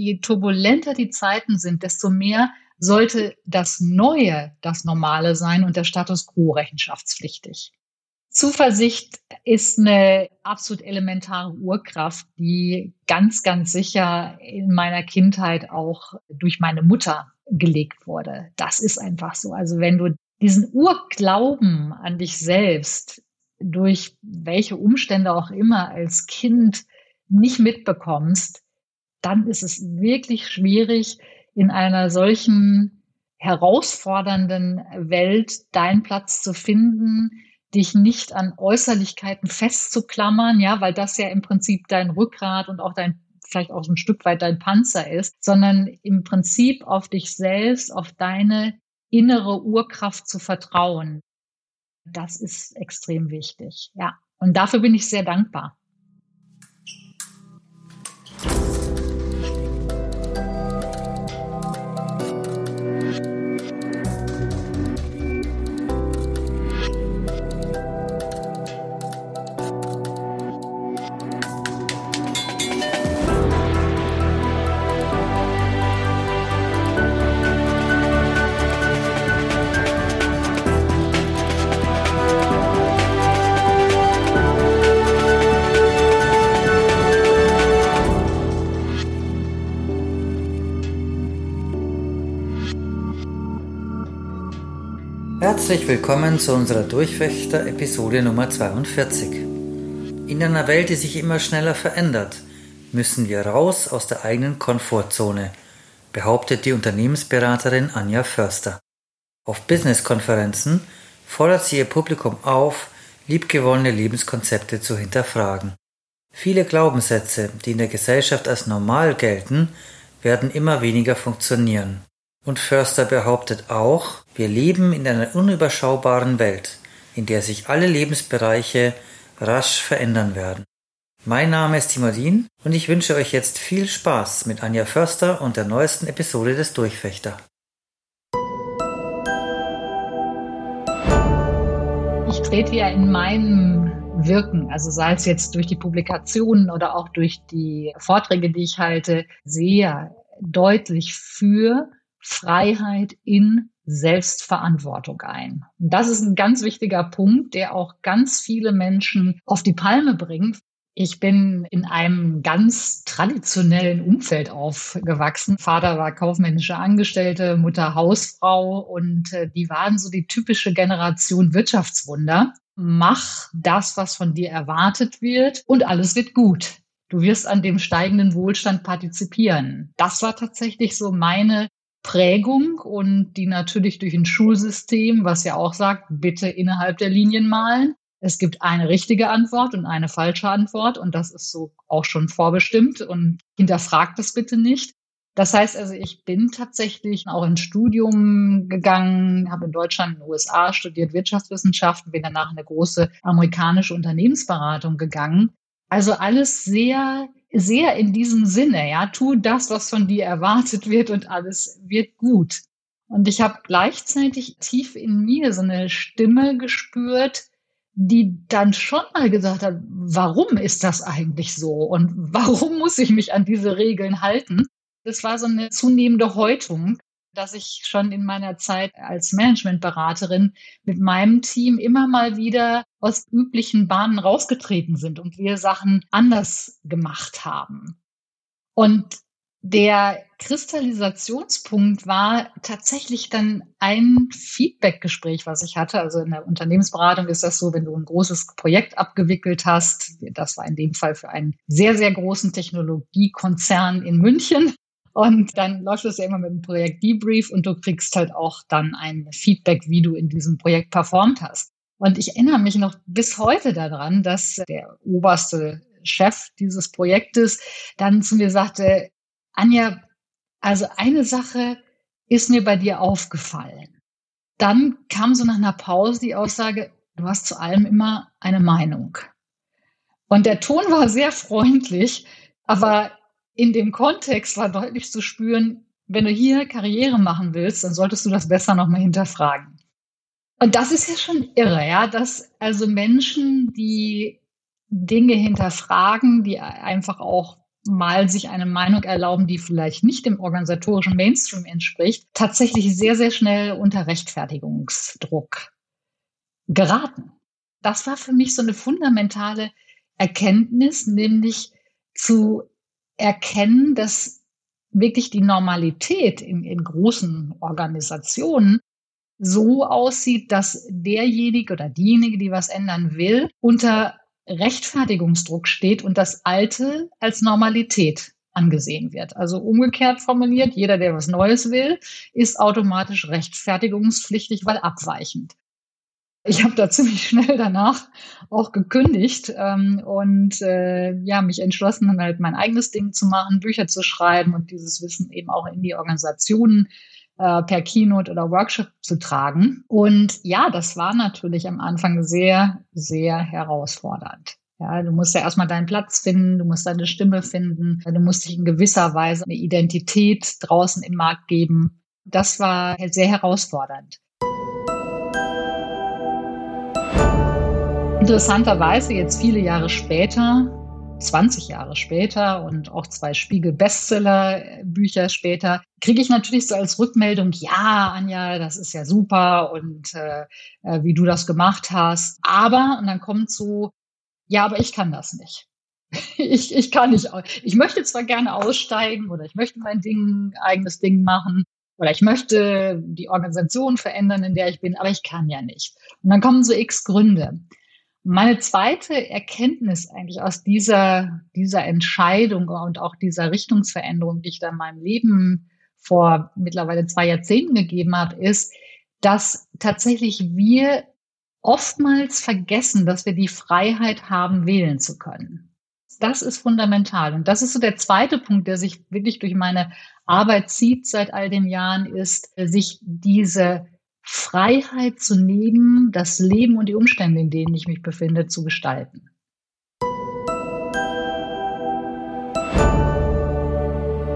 je turbulenter die Zeiten sind, desto mehr sollte das Neue das Normale sein und der Status quo rechenschaftspflichtig. Zuversicht ist eine absolut elementare Urkraft, die ganz, ganz sicher in meiner Kindheit auch durch meine Mutter gelegt wurde. Das ist einfach so. Also wenn du diesen Urglauben an dich selbst durch welche Umstände auch immer als Kind nicht mitbekommst, dann ist es wirklich schwierig, in einer solchen herausfordernden Welt deinen Platz zu finden, dich nicht an Äußerlichkeiten festzuklammern, ja, weil das ja im Prinzip dein Rückgrat und auch dein vielleicht auch ein Stück weit dein Panzer ist, sondern im Prinzip auf dich selbst, auf deine innere Urkraft zu vertrauen. Das ist extrem wichtig, ja. Und dafür bin ich sehr dankbar. Herzlich willkommen zu unserer Durchwächter-Episode Nummer 42. In einer Welt, die sich immer schneller verändert, müssen wir raus aus der eigenen Komfortzone, behauptet die Unternehmensberaterin Anja Förster. Auf Business-Konferenzen fordert sie ihr Publikum auf, liebgewonnene Lebenskonzepte zu hinterfragen. Viele Glaubenssätze, die in der Gesellschaft als normal gelten, werden immer weniger funktionieren. Und Förster behauptet auch, wir leben in einer unüberschaubaren Welt, in der sich alle Lebensbereiche rasch verändern werden. Mein Name ist Timodin und ich wünsche euch jetzt viel Spaß mit Anja Förster und der neuesten Episode des Durchfechter. Ich trete ja in meinem Wirken, also sei es jetzt durch die Publikationen oder auch durch die Vorträge, die ich halte, sehr deutlich für Freiheit in Selbstverantwortung ein. Und das ist ein ganz wichtiger Punkt, der auch ganz viele Menschen auf die Palme bringt. Ich bin in einem ganz traditionellen Umfeld aufgewachsen. Vater war kaufmännische Angestellte, Mutter Hausfrau und äh, die waren so die typische Generation Wirtschaftswunder. Mach das, was von dir erwartet wird und alles wird gut. Du wirst an dem steigenden Wohlstand partizipieren. Das war tatsächlich so meine Prägung und die natürlich durch ein Schulsystem, was ja auch sagt, bitte innerhalb der Linien malen. Es gibt eine richtige Antwort und eine falsche Antwort und das ist so auch schon vorbestimmt und hinterfragt das bitte nicht. Das heißt also, ich bin tatsächlich auch ins Studium gegangen, habe in Deutschland, in den USA studiert Wirtschaftswissenschaften, bin danach in eine große amerikanische Unternehmensberatung gegangen. Also alles sehr sehr in diesem Sinne, ja, tu das, was von dir erwartet wird und alles wird gut. Und ich habe gleichzeitig tief in mir so eine Stimme gespürt, die dann schon mal gesagt hat, warum ist das eigentlich so und warum muss ich mich an diese Regeln halten? Das war so eine zunehmende Häutung, dass ich schon in meiner Zeit als Managementberaterin mit meinem Team immer mal wieder aus üblichen Bahnen rausgetreten sind und wir Sachen anders gemacht haben. Und der Kristallisationspunkt war tatsächlich dann ein Feedbackgespräch, was ich hatte. Also in der Unternehmensberatung ist das so, wenn du ein großes Projekt abgewickelt hast. Das war in dem Fall für einen sehr, sehr großen Technologiekonzern in München. Und dann läuft es ja immer mit dem Projekt Debrief und du kriegst halt auch dann ein Feedback, wie du in diesem Projekt performt hast. Und ich erinnere mich noch bis heute daran, dass der oberste Chef dieses Projektes dann zu mir sagte, Anja, also eine Sache ist mir bei dir aufgefallen. Dann kam so nach einer Pause die Aussage, du hast zu allem immer eine Meinung. Und der Ton war sehr freundlich, aber in dem Kontext war deutlich zu spüren, wenn du hier Karriere machen willst, dann solltest du das besser nochmal hinterfragen. Und das ist ja schon irre, ja, dass also Menschen, die Dinge hinterfragen, die einfach auch mal sich eine Meinung erlauben, die vielleicht nicht dem organisatorischen Mainstream entspricht, tatsächlich sehr, sehr schnell unter Rechtfertigungsdruck geraten. Das war für mich so eine fundamentale Erkenntnis, nämlich zu erkennen, dass wirklich die Normalität in, in großen Organisationen so aussieht, dass derjenige oder diejenige, die was ändern will, unter Rechtfertigungsdruck steht und das Alte als Normalität angesehen wird. Also umgekehrt formuliert, jeder, der was Neues will, ist automatisch rechtfertigungspflichtig, weil abweichend. Ich habe da ziemlich schnell danach auch gekündigt ähm, und äh, ja mich entschlossen, dann halt mein eigenes Ding zu machen, Bücher zu schreiben und dieses Wissen eben auch in die Organisationen äh, per Keynote oder Workshop zu tragen. Und ja, das war natürlich am Anfang sehr, sehr herausfordernd. Ja, du musst ja erstmal deinen Platz finden, du musst deine Stimme finden, du musst dich in gewisser Weise eine Identität draußen im Markt geben. Das war sehr herausfordernd. Interessanterweise jetzt viele Jahre später 20 Jahre später und auch zwei Spiegel-Bestseller-Bücher später, kriege ich natürlich so als Rückmeldung, ja, Anja, das ist ja super und äh, äh, wie du das gemacht hast. Aber, und dann kommt so, ja, aber ich kann das nicht. ich, ich kann nicht. Ich möchte zwar gerne aussteigen oder ich möchte mein Ding, eigenes Ding machen oder ich möchte die Organisation verändern, in der ich bin, aber ich kann ja nicht. Und dann kommen so x Gründe. Meine zweite Erkenntnis eigentlich aus dieser, dieser Entscheidung und auch dieser Richtungsveränderung, die ich da in meinem Leben vor mittlerweile zwei Jahrzehnten gegeben habe, ist, dass tatsächlich wir oftmals vergessen, dass wir die Freiheit haben, wählen zu können. Das ist fundamental. Und das ist so der zweite Punkt, der sich wirklich durch meine Arbeit zieht seit all den Jahren, ist, sich diese Freiheit zu nehmen, das Leben und die Umstände, in denen ich mich befinde, zu gestalten.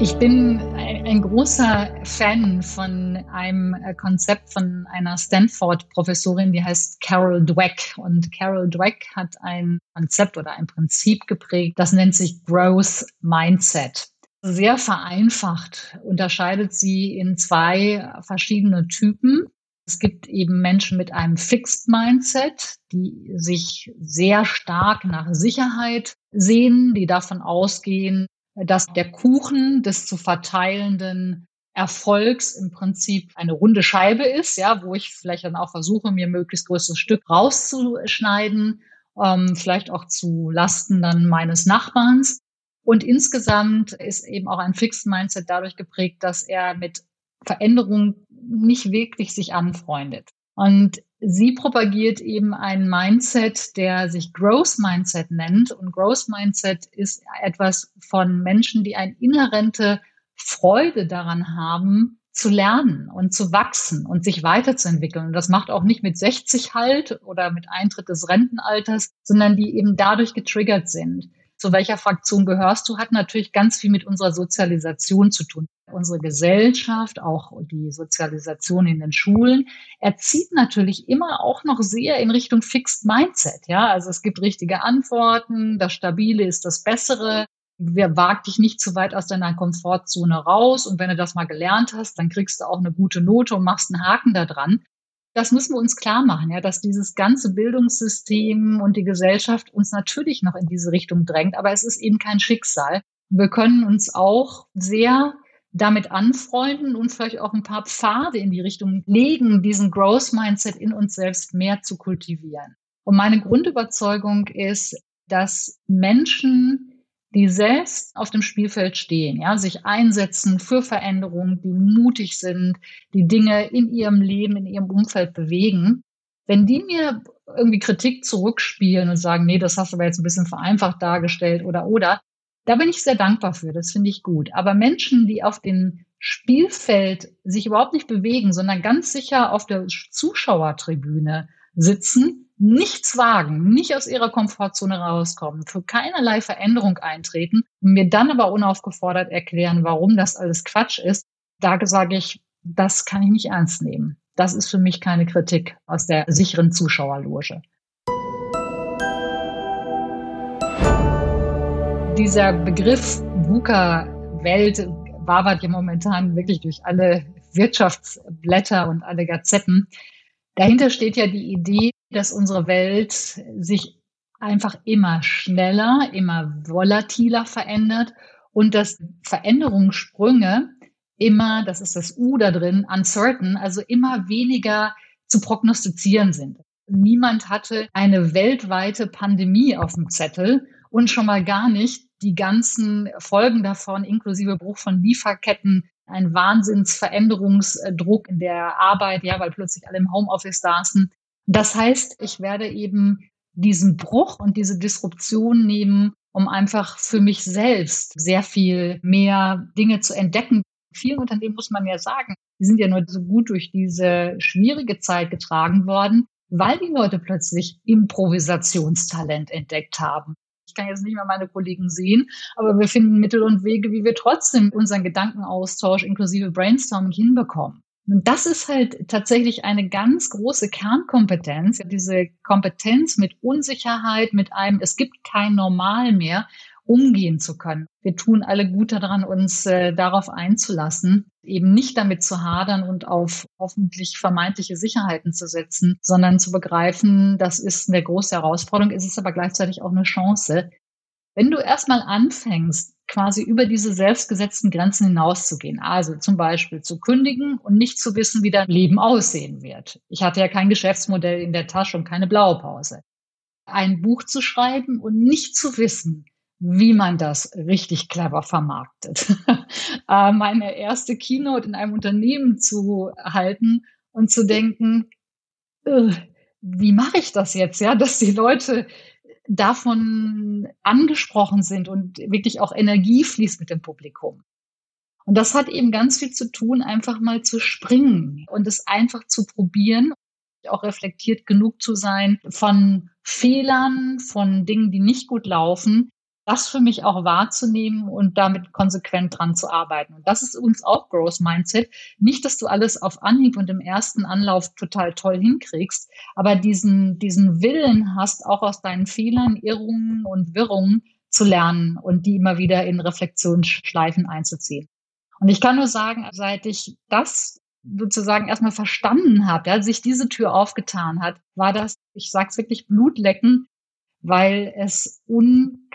Ich bin ein, großer Fan von einem äh, Konzept von einer Stanford-Professorin, die heißt Carol Dweck. Und Carol Dweck hat ein Konzept oder ein Prinzip geprägt, das nennt sich Growth Mindset. Sehr vereinfacht unterscheidet sie in zwei verschiedene Typen. Es gibt eben Menschen mit einem Fixed Mindset, die sich sehr stark nach Sicherheit sehen, die davon ausgehen, dass der Kuchen des zu verteilenden Erfolgs im Prinzip eine runde Scheibe ist, ja, wo ich vielleicht dann auch versuche, mir möglichst größtes Stück rauszuschneiden, ähm, vielleicht auch zu Lasten dann meines Nachbarns. Und insgesamt ist eben auch ein Fixed Mindset dadurch geprägt, dass er mit Veränderung nicht wirklich sich anfreundet. Und sie propagiert eben ein Mindset, der sich Growth Mindset nennt. Und Growth Mindset ist etwas von Menschen, die eine inhärente Freude daran haben, zu lernen und zu wachsen und sich weiterzuentwickeln. Und das macht auch nicht mit 60 halt oder mit Eintritt des Rentenalters, sondern die eben dadurch getriggert sind zu welcher Fraktion gehörst du, hat natürlich ganz viel mit unserer Sozialisation zu tun. Unsere Gesellschaft, auch die Sozialisation in den Schulen, erzieht natürlich immer auch noch sehr in Richtung Fixed Mindset. Ja, also es gibt richtige Antworten, das Stabile ist das Bessere. Wer wagt dich nicht zu weit aus deiner Komfortzone raus? Und wenn du das mal gelernt hast, dann kriegst du auch eine gute Note und machst einen Haken da dran das müssen wir uns klar machen, ja, dass dieses ganze Bildungssystem und die Gesellschaft uns natürlich noch in diese Richtung drängt, aber es ist eben kein Schicksal. Wir können uns auch sehr damit anfreunden und vielleicht auch ein paar Pfade in die Richtung legen, diesen Growth Mindset in uns selbst mehr zu kultivieren. Und meine Grundüberzeugung ist, dass Menschen die selbst auf dem Spielfeld stehen, ja, sich einsetzen für Veränderungen, die mutig sind, die Dinge in ihrem Leben, in ihrem Umfeld bewegen. Wenn die mir irgendwie Kritik zurückspielen und sagen, nee, das hast du aber jetzt ein bisschen vereinfacht dargestellt oder oder, da bin ich sehr dankbar für, das finde ich gut. Aber Menschen, die auf dem Spielfeld sich überhaupt nicht bewegen, sondern ganz sicher auf der Zuschauertribüne sitzen, nichts wagen, nicht aus ihrer Komfortzone rauskommen, für keinerlei Veränderung eintreten und mir dann aber unaufgefordert erklären, warum das alles Quatsch ist, da sage ich, das kann ich nicht ernst nehmen. Das ist für mich keine Kritik aus der sicheren Zuschauerloge. Dieser Begriff VUCA-Welt wabert ja momentan wirklich durch alle Wirtschaftsblätter und alle Gazetten. Dahinter steht ja die Idee, dass unsere Welt sich einfach immer schneller, immer volatiler verändert und dass Veränderungssprünge immer, das ist das U da drin, uncertain, also immer weniger zu prognostizieren sind. Niemand hatte eine weltweite Pandemie auf dem Zettel und schon mal gar nicht die ganzen Folgen davon, inklusive Bruch von Lieferketten, ein Wahnsinnsveränderungsdruck in der Arbeit, ja, weil plötzlich alle im Homeoffice saßen. Das heißt, ich werde eben diesen Bruch und diese Disruption nehmen, um einfach für mich selbst sehr viel mehr Dinge zu entdecken. Vielen Unternehmen muss man ja sagen, die sind ja nur so gut durch diese schwierige Zeit getragen worden, weil die Leute plötzlich Improvisationstalent entdeckt haben. Ich kann jetzt nicht mehr meine Kollegen sehen, aber wir finden Mittel und Wege, wie wir trotzdem unseren Gedankenaustausch inklusive Brainstorming hinbekommen. Und das ist halt tatsächlich eine ganz große Kernkompetenz, diese Kompetenz mit Unsicherheit, mit einem, es gibt kein Normal mehr, umgehen zu können. Wir tun alle gut daran, uns äh, darauf einzulassen, eben nicht damit zu hadern und auf hoffentlich vermeintliche Sicherheiten zu setzen, sondern zu begreifen, das ist eine große Herausforderung, es ist aber gleichzeitig auch eine Chance. Wenn du erstmal anfängst, quasi über diese selbstgesetzten Grenzen hinauszugehen. Also zum Beispiel zu kündigen und nicht zu wissen, wie dein Leben aussehen wird. Ich hatte ja kein Geschäftsmodell in der Tasche und keine Blaupause. Ein Buch zu schreiben und nicht zu wissen, wie man das richtig clever vermarktet. Äh, meine erste Keynote in einem Unternehmen zu halten und zu denken, wie mache ich das jetzt, ja, dass die Leute davon angesprochen sind und wirklich auch Energie fließt mit dem Publikum. Und das hat eben ganz viel zu tun, einfach mal zu springen und es einfach zu probieren, auch reflektiert genug zu sein von Fehlern, von Dingen, die nicht gut laufen, das für mich auch wahrzunehmen und damit konsequent dran zu arbeiten. Und das ist uns auch Growth Mindset. Nicht, dass du alles auf Anhieb und im ersten Anlauf total toll hinkriegst, aber diesen, diesen Willen hast, auch aus deinen Fehlern, Irrungen und Wirrungen zu lernen und die immer wieder in Reflexionsschleifen einzuziehen. Und ich kann nur sagen, seit ich das sozusagen erstmal verstanden habe, ja, sich diese Tür aufgetan hat, war das, ich sag's wirklich, Blutlecken, weil es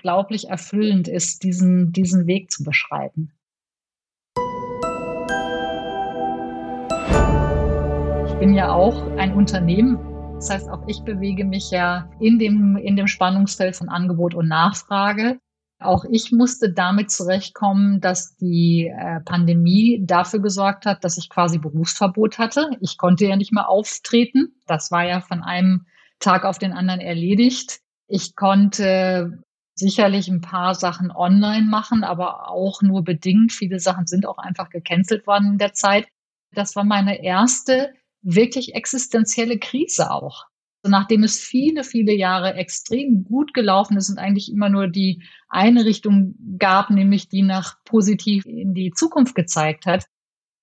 unglaublich erfüllend ist, diesen, diesen Weg zu beschreiten. Ich bin ja auch ein Unternehmen. Das heißt, auch ich bewege mich ja in dem, in dem Spannungsfeld von Angebot und Nachfrage. Auch ich musste damit zurechtkommen, dass die äh, Pandemie dafür gesorgt hat, dass ich quasi Berufsverbot hatte. Ich konnte ja nicht mehr auftreten. Das war ja von einem Tag auf den anderen erledigt. Ich konnte sicherlich ein paar Sachen online machen, aber auch nur bedingt. Viele Sachen sind auch einfach gecancelt worden in der Zeit. Das war meine erste wirklich existenzielle Krise auch. Nachdem es viele, viele Jahre extrem gut gelaufen ist und eigentlich immer nur die eine Richtung gab, nämlich die nach positiv in die Zukunft gezeigt hat.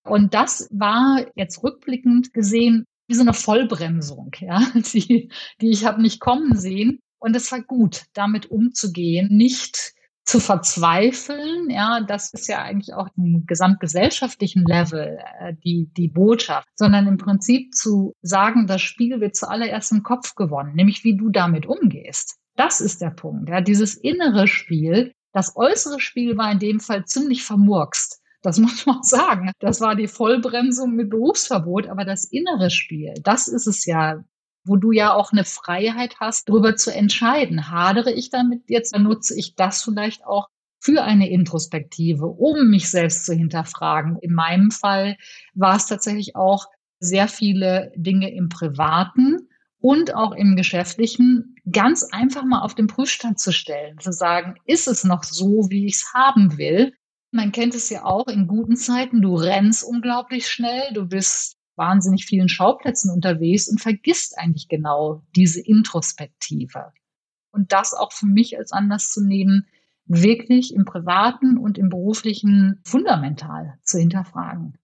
Und das war jetzt rückblickend gesehen wie so eine Vollbremsung, ja, die, die ich habe nicht kommen sehen. Und es war gut, damit umzugehen, nicht zu verzweifeln. Ja, das ist ja eigentlich auch im gesamtgesellschaftlichen Level äh, die, die Botschaft, sondern im Prinzip zu sagen, das Spiel wird zuallererst im Kopf gewonnen, nämlich wie du damit umgehst. Das ist der Punkt. Ja, dieses innere Spiel, das äußere Spiel war in dem Fall ziemlich vermurkst. Das muss man sagen. Das war die Vollbremsung mit Berufsverbot, aber das innere Spiel, das ist es ja, wo du ja auch eine Freiheit hast, darüber zu entscheiden. Hadere ich damit jetzt, dann nutze ich das vielleicht auch für eine Introspektive, um mich selbst zu hinterfragen. In meinem Fall war es tatsächlich auch sehr viele Dinge im Privaten und auch im Geschäftlichen ganz einfach mal auf den Prüfstand zu stellen, zu sagen, ist es noch so, wie ich es haben will? Man kennt es ja auch in guten Zeiten, du rennst unglaublich schnell, du bist wahnsinnig vielen Schauplätzen unterwegs und vergisst eigentlich genau diese Introspektive. Und das auch für mich als Anlass zu nehmen, wirklich im privaten und im beruflichen fundamental zu hinterfragen.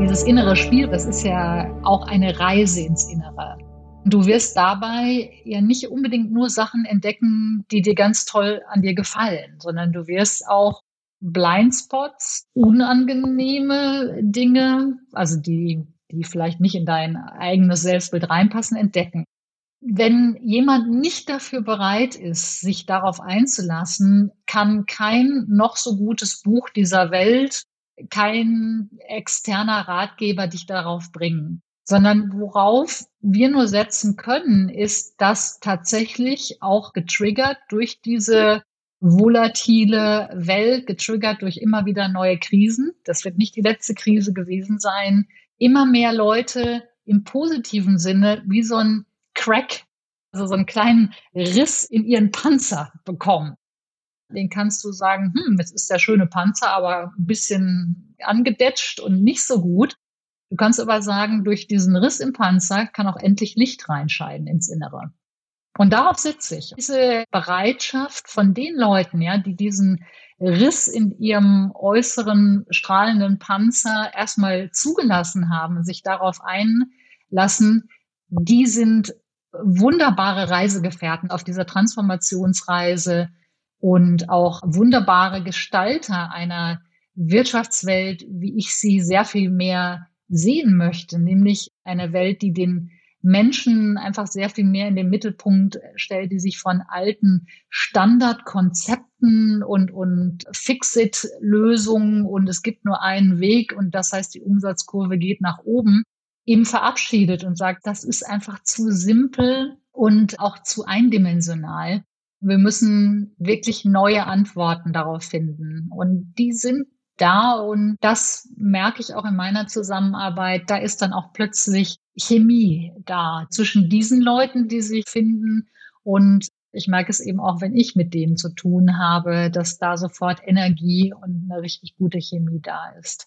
Dieses innere Spiel, das ist ja auch eine Reise ins Innere. Du wirst dabei ja nicht unbedingt nur Sachen entdecken, die dir ganz toll an dir gefallen, sondern du wirst auch Blindspots, unangenehme Dinge, also die, die vielleicht nicht in dein eigenes Selbstbild reinpassen, entdecken. Wenn jemand nicht dafür bereit ist, sich darauf einzulassen, kann kein noch so gutes Buch dieser Welt, kein externer Ratgeber dich darauf bringen sondern worauf wir nur setzen können, ist, dass tatsächlich auch getriggert durch diese volatile Welt, getriggert durch immer wieder neue Krisen, das wird nicht die letzte Krise gewesen sein, immer mehr Leute im positiven Sinne wie so ein Crack, also so einen kleinen Riss in ihren Panzer bekommen. Den kannst du sagen, hm, jetzt ist der schöne Panzer, aber ein bisschen angedetscht und nicht so gut. Du kannst aber sagen, durch diesen Riss im Panzer kann auch endlich Licht reinscheiden ins Innere. Und darauf sitze ich. Diese Bereitschaft von den Leuten, ja, die diesen Riss in ihrem äußeren strahlenden Panzer erstmal zugelassen haben, sich darauf einlassen, die sind wunderbare Reisegefährten auf dieser Transformationsreise und auch wunderbare Gestalter einer Wirtschaftswelt, wie ich sie sehr viel mehr sehen möchte, nämlich eine Welt, die den Menschen einfach sehr viel mehr in den Mittelpunkt stellt, die sich von alten Standardkonzepten und, und Fixit-Lösungen und es gibt nur einen Weg und das heißt, die Umsatzkurve geht nach oben, eben verabschiedet und sagt, das ist einfach zu simpel und auch zu eindimensional. Wir müssen wirklich neue Antworten darauf finden. Und die sind da und das merke ich auch in meiner Zusammenarbeit. Da ist dann auch plötzlich Chemie da zwischen diesen Leuten, die sich finden und ich merke es eben auch, wenn ich mit denen zu tun habe, dass da sofort Energie und eine richtig gute Chemie da ist.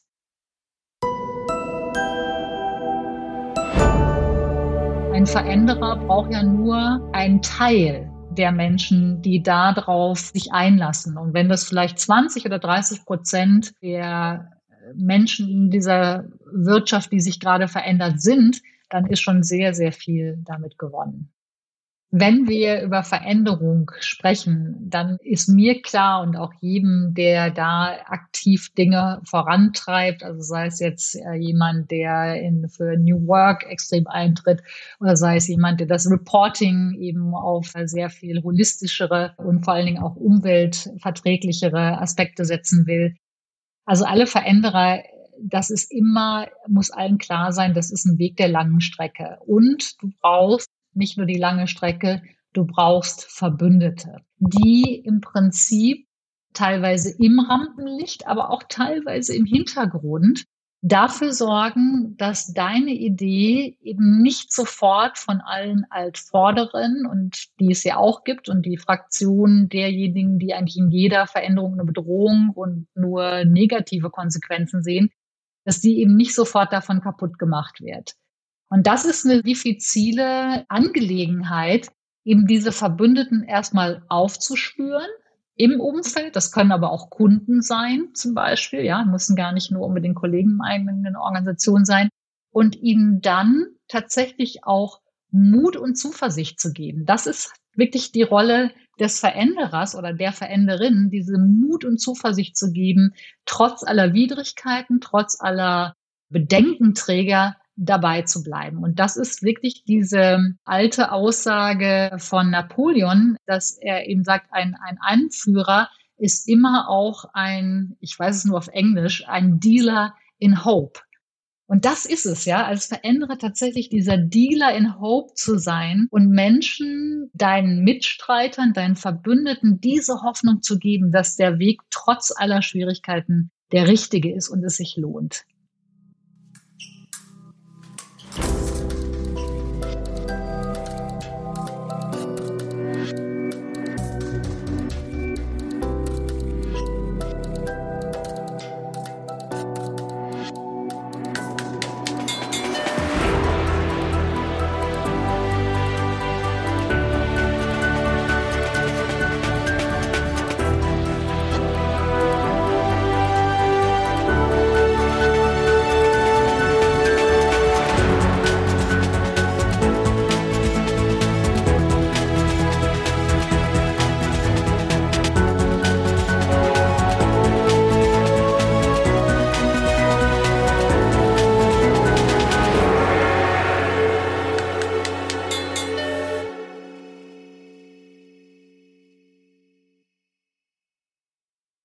Ein Veränderer braucht ja nur einen Teil der Menschen, die darauf sich einlassen. Und wenn das vielleicht 20 oder 30 Prozent der Menschen in dieser Wirtschaft, die sich gerade verändert sind, dann ist schon sehr, sehr viel damit gewonnen. Wenn wir über Veränderung sprechen, dann ist mir klar und auch jedem, der da aktiv Dinge vorantreibt, also sei es jetzt äh, jemand, der in, für New Work extrem eintritt oder sei es jemand, der das Reporting eben auf sehr viel holistischere und vor allen Dingen auch umweltverträglichere Aspekte setzen will. Also alle Veränderer das ist immer, muss allen klar sein, das ist ein Weg der langen Strecke. Und du brauchst nicht nur die lange Strecke, du brauchst Verbündete, die im Prinzip teilweise im Rampenlicht, aber auch teilweise im Hintergrund dafür sorgen, dass deine Idee eben nicht sofort von allen Altvorderen und die es ja auch gibt und die Fraktionen derjenigen, die eigentlich in jeder Veränderung eine Bedrohung und nur negative Konsequenzen sehen, dass die eben nicht sofort davon kaputt gemacht wird. Und das ist eine diffizile Angelegenheit, eben diese Verbündeten erstmal aufzuspüren im Umfeld. Das können aber auch Kunden sein, zum Beispiel. Ja, müssen gar nicht nur unbedingt Kollegen in einer Organisation sein. Und ihnen dann tatsächlich auch Mut und Zuversicht zu geben. Das ist wirklich die Rolle des Veränderers oder der Veränderin, diese Mut und Zuversicht zu geben, trotz aller Widrigkeiten, trotz aller Bedenkenträger dabei zu bleiben. Und das ist wirklich diese alte Aussage von Napoleon, dass er eben sagt, ein, ein Anführer ist immer auch ein, ich weiß es nur auf Englisch, ein Dealer in Hope. Und das ist es, ja, als Veränderer tatsächlich dieser Dealer in Hope zu sein und Menschen, deinen Mitstreitern, deinen Verbündeten diese Hoffnung zu geben, dass der Weg trotz aller Schwierigkeiten der richtige ist und es sich lohnt.